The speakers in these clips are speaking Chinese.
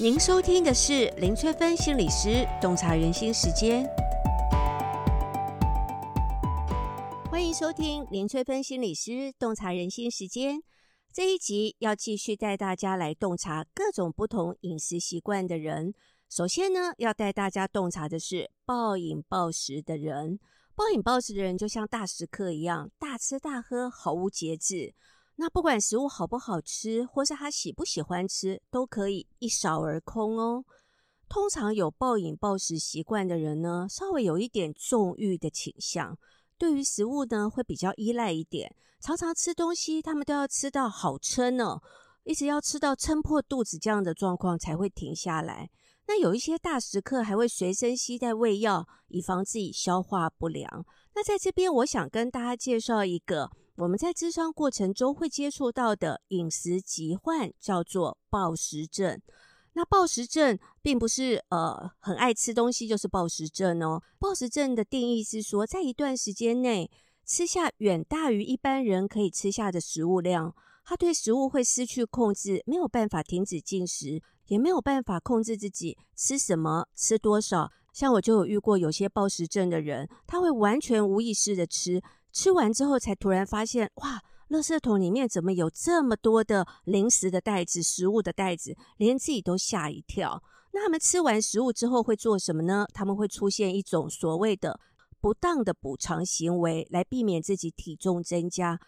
您收听的是林翠芬心理师洞察人心时间，欢迎收听林翠芬心理师洞察人心时间。这一集要继续带大家来洞察各种不同饮食习惯的人。首先呢，要带大家洞察的是暴饮暴食的人。暴饮暴食的人就像大食客一样，大吃大喝，毫无节制。那不管食物好不好吃，或是他喜不喜欢吃，都可以一扫而空哦。通常有暴饮暴食习惯的人呢，稍微有一点纵欲的倾向，对于食物呢会比较依赖一点，常常吃东西，他们都要吃到好撑哦，一直要吃到撑破肚子这样的状况才会停下来。那有一些大食客还会随身携带胃药，以防自己消化不良。那在这边，我想跟大家介绍一个。我们在咨商过程中会接触到的饮食疾患叫做暴食症。那暴食症并不是呃很爱吃东西就是暴食症哦。暴食症的定义是说，在一段时间内吃下远大于一般人可以吃下的食物量，他对食物会失去控制，没有办法停止进食，也没有办法控制自己吃什么、吃多少。像我就有遇过有些暴食症的人，他会完全无意识的吃。吃完之后，才突然发现，哇，垃圾桶里面怎么有这么多的零食的袋子、食物的袋子，连自己都吓一跳。那他们吃完食物之后会做什么呢？他们会出现一种所谓的不当的补偿行为，来避免自己体重增加。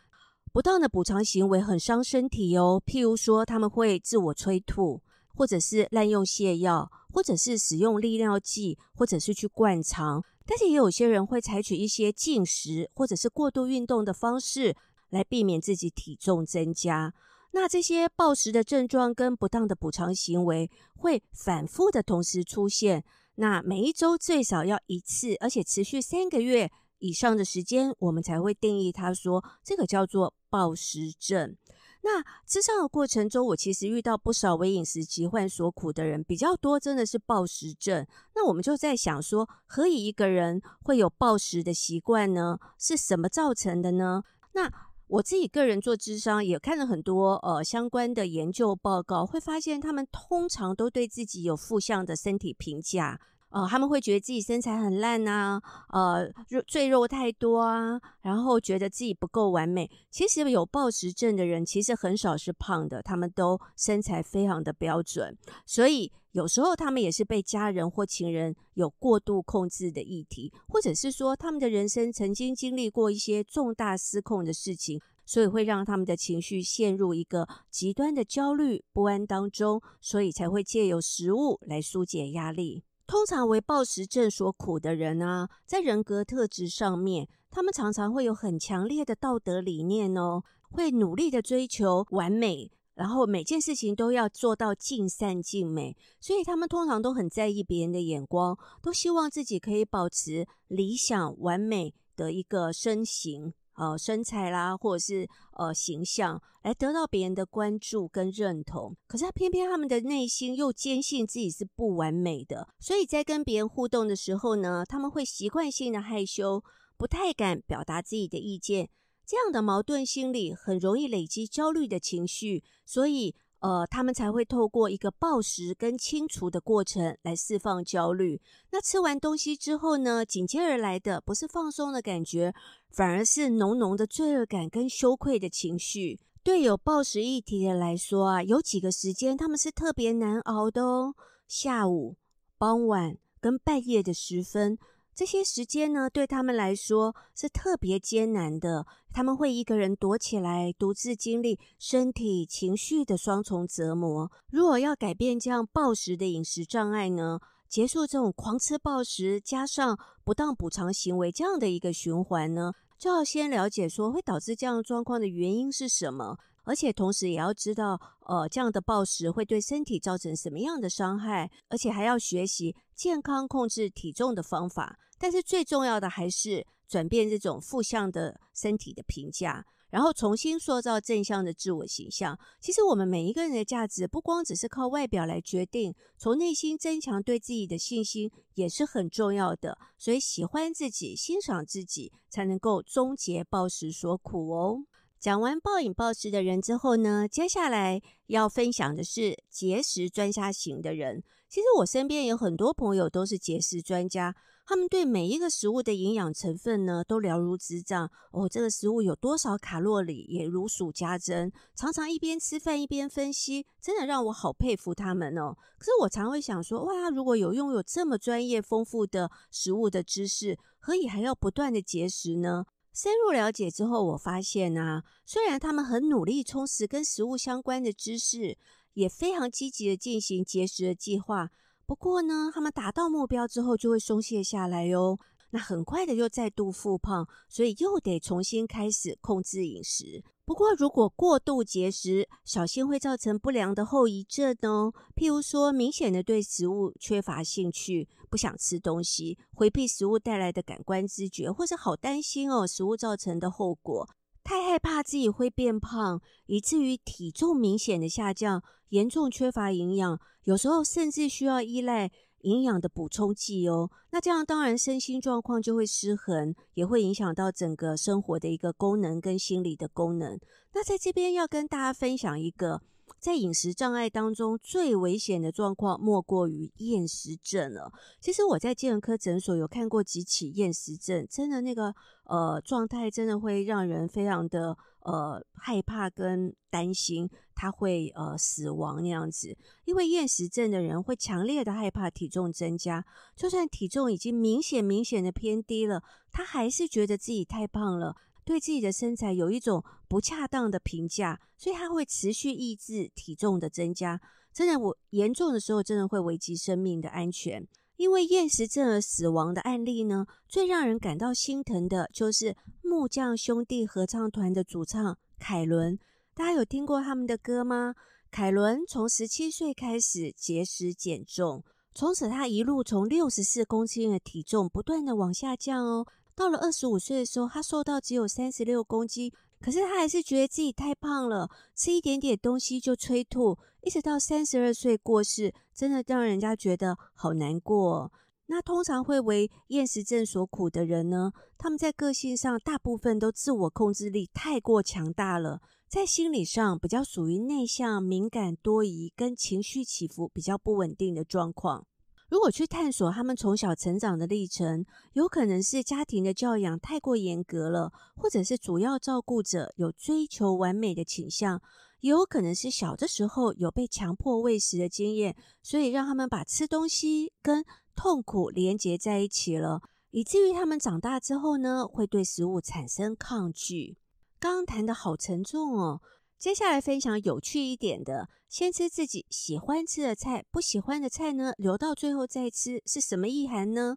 不当的补偿行为很伤身体哦，譬如说他们会自我催吐，或者是滥用泻药，或者是使用利尿剂，或者是去灌肠。但是也有些人会采取一些禁食或者是过度运动的方式来避免自己体重增加。那这些暴食的症状跟不当的补偿行为会反复的同时出现。那每一周最少要一次，而且持续三个月以上的时间，我们才会定义它说这个叫做暴食症。那咨商的过程中，我其实遇到不少为饮食疾患所苦的人，比较多真的是暴食症。那我们就在想说，何以一个人会有暴食的习惯呢？是什么造成的呢？那我自己个人做咨商，也看了很多呃相关的研究报告，会发现他们通常都对自己有负向的身体评价。呃，他们会觉得自己身材很烂啊，呃，肉赘肉太多啊，然后觉得自己不够完美。其实有暴食症的人，其实很少是胖的，他们都身材非常的标准。所以有时候他们也是被家人或情人有过度控制的议题，或者是说他们的人生曾经经历过一些重大失控的事情，所以会让他们的情绪陷入一个极端的焦虑不安当中，所以才会借由食物来纾解压力。通常为暴食症所苦的人啊，在人格特质上面，他们常常会有很强烈的道德理念哦，会努力的追求完美，然后每件事情都要做到尽善尽美，所以他们通常都很在意别人的眼光，都希望自己可以保持理想完美的一个身形。呃，身材啦，或者是呃形象，来得到别人的关注跟认同。可是他偏偏他们的内心又坚信自己是不完美的，所以在跟别人互动的时候呢，他们会习惯性的害羞，不太敢表达自己的意见。这样的矛盾心理很容易累积焦虑的情绪，所以。呃，他们才会透过一个暴食跟清除的过程来释放焦虑。那吃完东西之后呢，紧接而来的不是放松的感觉，反而是浓浓的罪恶感跟羞愧的情绪。对有暴食议题的来说啊，有几个时间他们是特别难熬的哦，下午、傍晚跟半夜的时分。这些时间呢，对他们来说是特别艰难的。他们会一个人躲起来，独自经历身体、情绪的双重折磨。如果要改变这样暴食的饮食障碍呢，结束这种狂吃暴食加上不当补偿行为这样的一个循环呢，就要先了解说会导致这样状况的原因是什么。而且同时也要知道，呃，这样的暴食会对身体造成什么样的伤害，而且还要学习健康控制体重的方法。但是最重要的还是转变这种负向的身体的评价，然后重新塑造正向的自我形象。其实我们每一个人的价值不光只是靠外表来决定，从内心增强对自己的信心也是很重要的。所以喜欢自己、欣赏自己，才能够终结暴食所苦哦。讲完暴饮暴食的人之后呢，接下来要分享的是节食专家型的人。其实我身边有很多朋友都是节食专家，他们对每一个食物的营养成分呢都了如指掌。哦，这个食物有多少卡路里也如数家珍，常常一边吃饭一边分析，真的让我好佩服他们哦。可是我常会想说，哇，如果有拥有这么专业丰富的食物的知识，何以还要不断的节食呢？深入了解之后，我发现啊，虽然他们很努力充实跟食物相关的知识，也非常积极的进行节食的计划，不过呢，他们达到目标之后就会松懈下来哟。那很快的又再度复胖，所以又得重新开始控制饮食。不过，如果过度节食，小心会造成不良的后遗症哦。譬如说，明显的对食物缺乏兴趣，不想吃东西，回避食物带来的感官知觉，或者好担心哦，食物造成的后果，太害怕自己会变胖，以至于体重明显的下降，严重缺乏营养，有时候甚至需要依赖。营养的补充剂哦，那这样当然身心状况就会失衡，也会影响到整个生活的一个功能跟心理的功能。那在这边要跟大家分享一个，在饮食障碍当中最危险的状况，莫过于厌食症了。其实我在精神科诊所有看过几起厌食症，真的那个呃状态，真的会让人非常的。呃，害怕跟担心他会呃死亡那样子，因为厌食症的人会强烈的害怕体重增加，就算体重已经明显明显的偏低了，他还是觉得自己太胖了，对自己的身材有一种不恰当的评价，所以他会持续抑制体重的增加。真的，我严重的时候真的会危及生命的安全。因为厌食症而死亡的案例呢，最让人感到心疼的就是木匠兄弟合唱团的主唱凯伦。大家有听过他们的歌吗？凯伦从十七岁开始节食减重，从此他一路从六十四公斤的体重不断的往下降哦。到了二十五岁的时候，他瘦到只有三十六公斤。可是他还是觉得自己太胖了，吃一点点东西就催吐，一直到三十二岁过世，真的让人家觉得好难过。那通常会为厌食症所苦的人呢，他们在个性上大部分都自我控制力太过强大了，在心理上比较属于内向、敏感、多疑，跟情绪起伏比较不稳定的状况。如果去探索他们从小成长的历程，有可能是家庭的教养太过严格了，或者是主要照顾者有追求完美的倾向，也有可能是小的时候有被强迫喂食的经验，所以让他们把吃东西跟痛苦连结在一起了，以至于他们长大之后呢，会对食物产生抗拒。刚刚谈得好沉重哦。接下来分享有趣一点的，先吃自己喜欢吃的菜，不喜欢的菜呢，留到最后再吃，是什么意涵呢？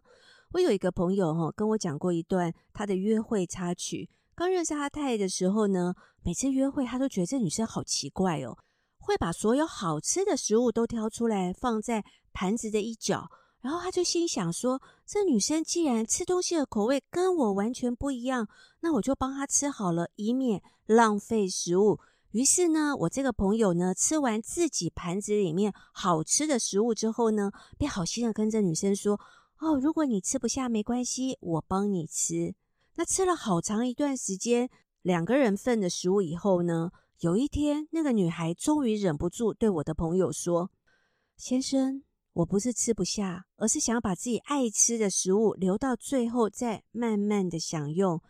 我有一个朋友哈，跟我讲过一段他的约会插曲。刚认识他太太的时候呢，每次约会他都觉得这女生好奇怪哦，会把所有好吃的食物都挑出来放在盘子的一角，然后他就心想说，这女生既然吃东西的口味跟我完全不一样，那我就帮她吃好了，以免浪费食物。于是呢，我这个朋友呢，吃完自己盘子里面好吃的食物之后呢，便好心的跟这女生说：“哦，如果你吃不下没关系，我帮你吃。”那吃了好长一段时间两个人份的食物以后呢，有一天那个女孩终于忍不住对我的朋友说：“先生，我不是吃不下，而是想要把自己爱吃的食物留到最后再慢慢的享用。”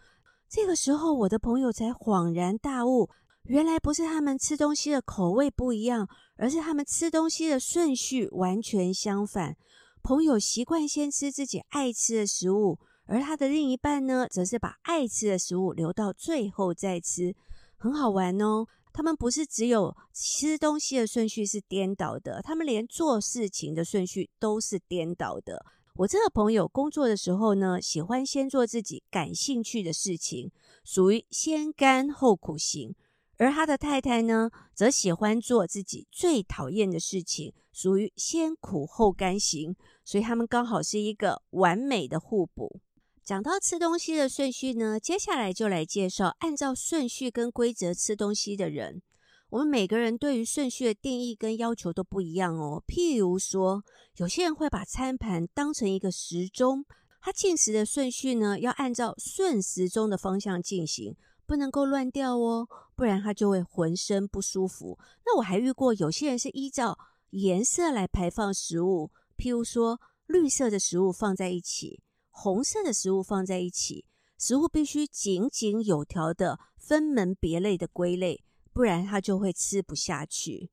这个时候，我的朋友才恍然大悟。原来不是他们吃东西的口味不一样，而是他们吃东西的顺序完全相反。朋友习惯先吃自己爱吃的食物，而他的另一半呢，则是把爱吃的食物留到最后再吃。很好玩哦，他们不是只有吃东西的顺序是颠倒的，他们连做事情的顺序都是颠倒的。我这个朋友工作的时候呢，喜欢先做自己感兴趣的事情，属于先甘后苦型。而他的太太呢，则喜欢做自己最讨厌的事情，属于先苦后甘型，所以他们刚好是一个完美的互补。讲到吃东西的顺序呢，接下来就来介绍按照顺序跟规则吃东西的人。我们每个人对于顺序的定义跟要求都不一样哦。譬如说，有些人会把餐盘当成一个时钟，他进食的顺序呢，要按照顺时钟的方向进行。不能够乱掉哦，不然他就会浑身不舒服。那我还遇过有些人是依照颜色来排放食物，譬如说绿色的食物放在一起，红色的食物放在一起，食物必须井井有条的分门别类的归类，不然他就会吃不下去。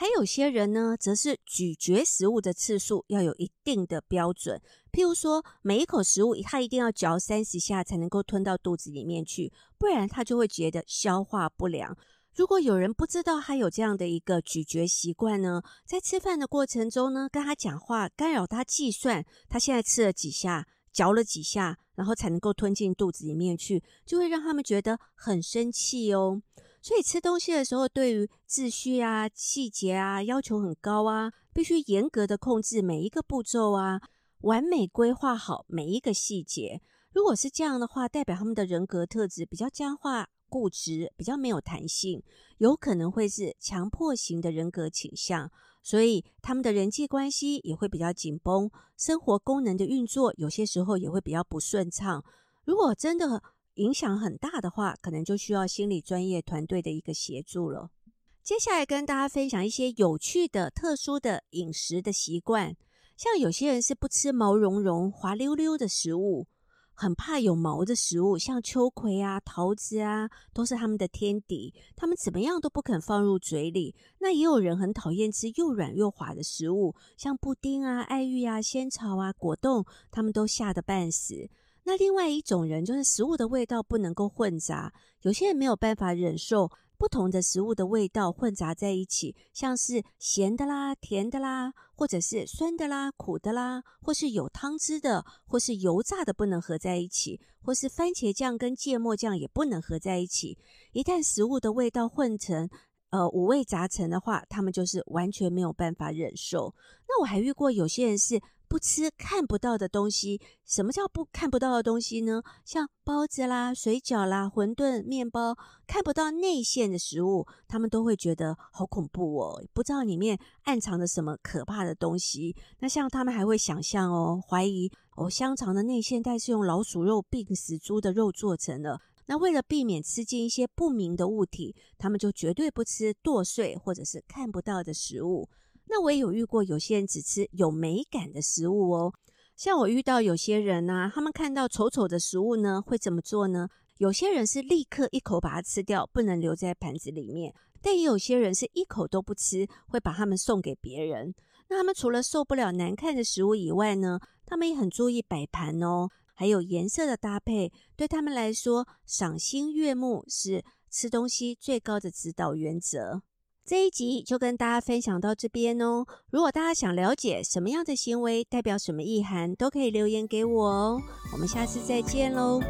还有些人呢，则是咀嚼食物的次数要有一定的标准，譬如说，每一口食物他一定要嚼三十下才能够吞到肚子里面去，不然他就会觉得消化不良。如果有人不知道他有这样的一个咀嚼习惯呢，在吃饭的过程中呢，跟他讲话干扰他计算，他现在吃了几下，嚼了几下，然后才能够吞进肚子里面去，就会让他们觉得很生气哦。所以吃东西的时候，对于秩序啊、细节啊要求很高啊，必须严格的控制每一个步骤啊，完美规划好每一个细节。如果是这样的话，代表他们的人格特质比较僵化、固执，比较没有弹性，有可能会是强迫型的人格倾向。所以他们的人际关系也会比较紧绷，生活功能的运作有些时候也会比较不顺畅。如果真的，影响很大的话，可能就需要心理专业团队的一个协助了。接下来跟大家分享一些有趣的、特殊的饮食的习惯。像有些人是不吃毛茸茸、滑溜溜的食物，很怕有毛的食物，像秋葵啊、桃子啊，都是他们的天敌，他们怎么样都不肯放入嘴里。那也有人很讨厌吃又软又滑的食物，像布丁啊、爱玉啊、仙草啊、果冻，他们都吓得半死。那另外一种人就是食物的味道不能够混杂，有些人没有办法忍受不同的食物的味道混杂在一起，像是咸的啦、甜的啦，或者是酸的啦、苦的啦，或是有汤汁的，或是油炸的不能合在一起，或是番茄酱跟芥末酱也不能合在一起。一旦食物的味道混成，呃，五味杂陈的话，他们就是完全没有办法忍受。那我还遇过有些人是。不吃看不到的东西，什么叫不看不到的东西呢？像包子啦、水饺啦、馄饨、面包，看不到内馅的食物，他们都会觉得好恐怖哦，不知道里面暗藏着什么可怕的东西。那像他们还会想象哦，怀疑哦，香肠的内馅带是用老鼠肉、病死猪的肉做成的。那为了避免吃进一些不明的物体，他们就绝对不吃剁碎或者是看不到的食物。那我也有遇过有些人只吃有美感的食物哦，像我遇到有些人呢、啊，他们看到丑丑的食物呢，会怎么做呢？有些人是立刻一口把它吃掉，不能留在盘子里面；但也有些人是一口都不吃，会把它们送给别人。那他们除了受不了难看的食物以外呢，他们也很注意摆盘哦，还有颜色的搭配，对他们来说，赏心悦目是吃东西最高的指导原则。这一集就跟大家分享到这边哦。如果大家想了解什么样的行为代表什么意涵，都可以留言给我哦。我们下次再见喽。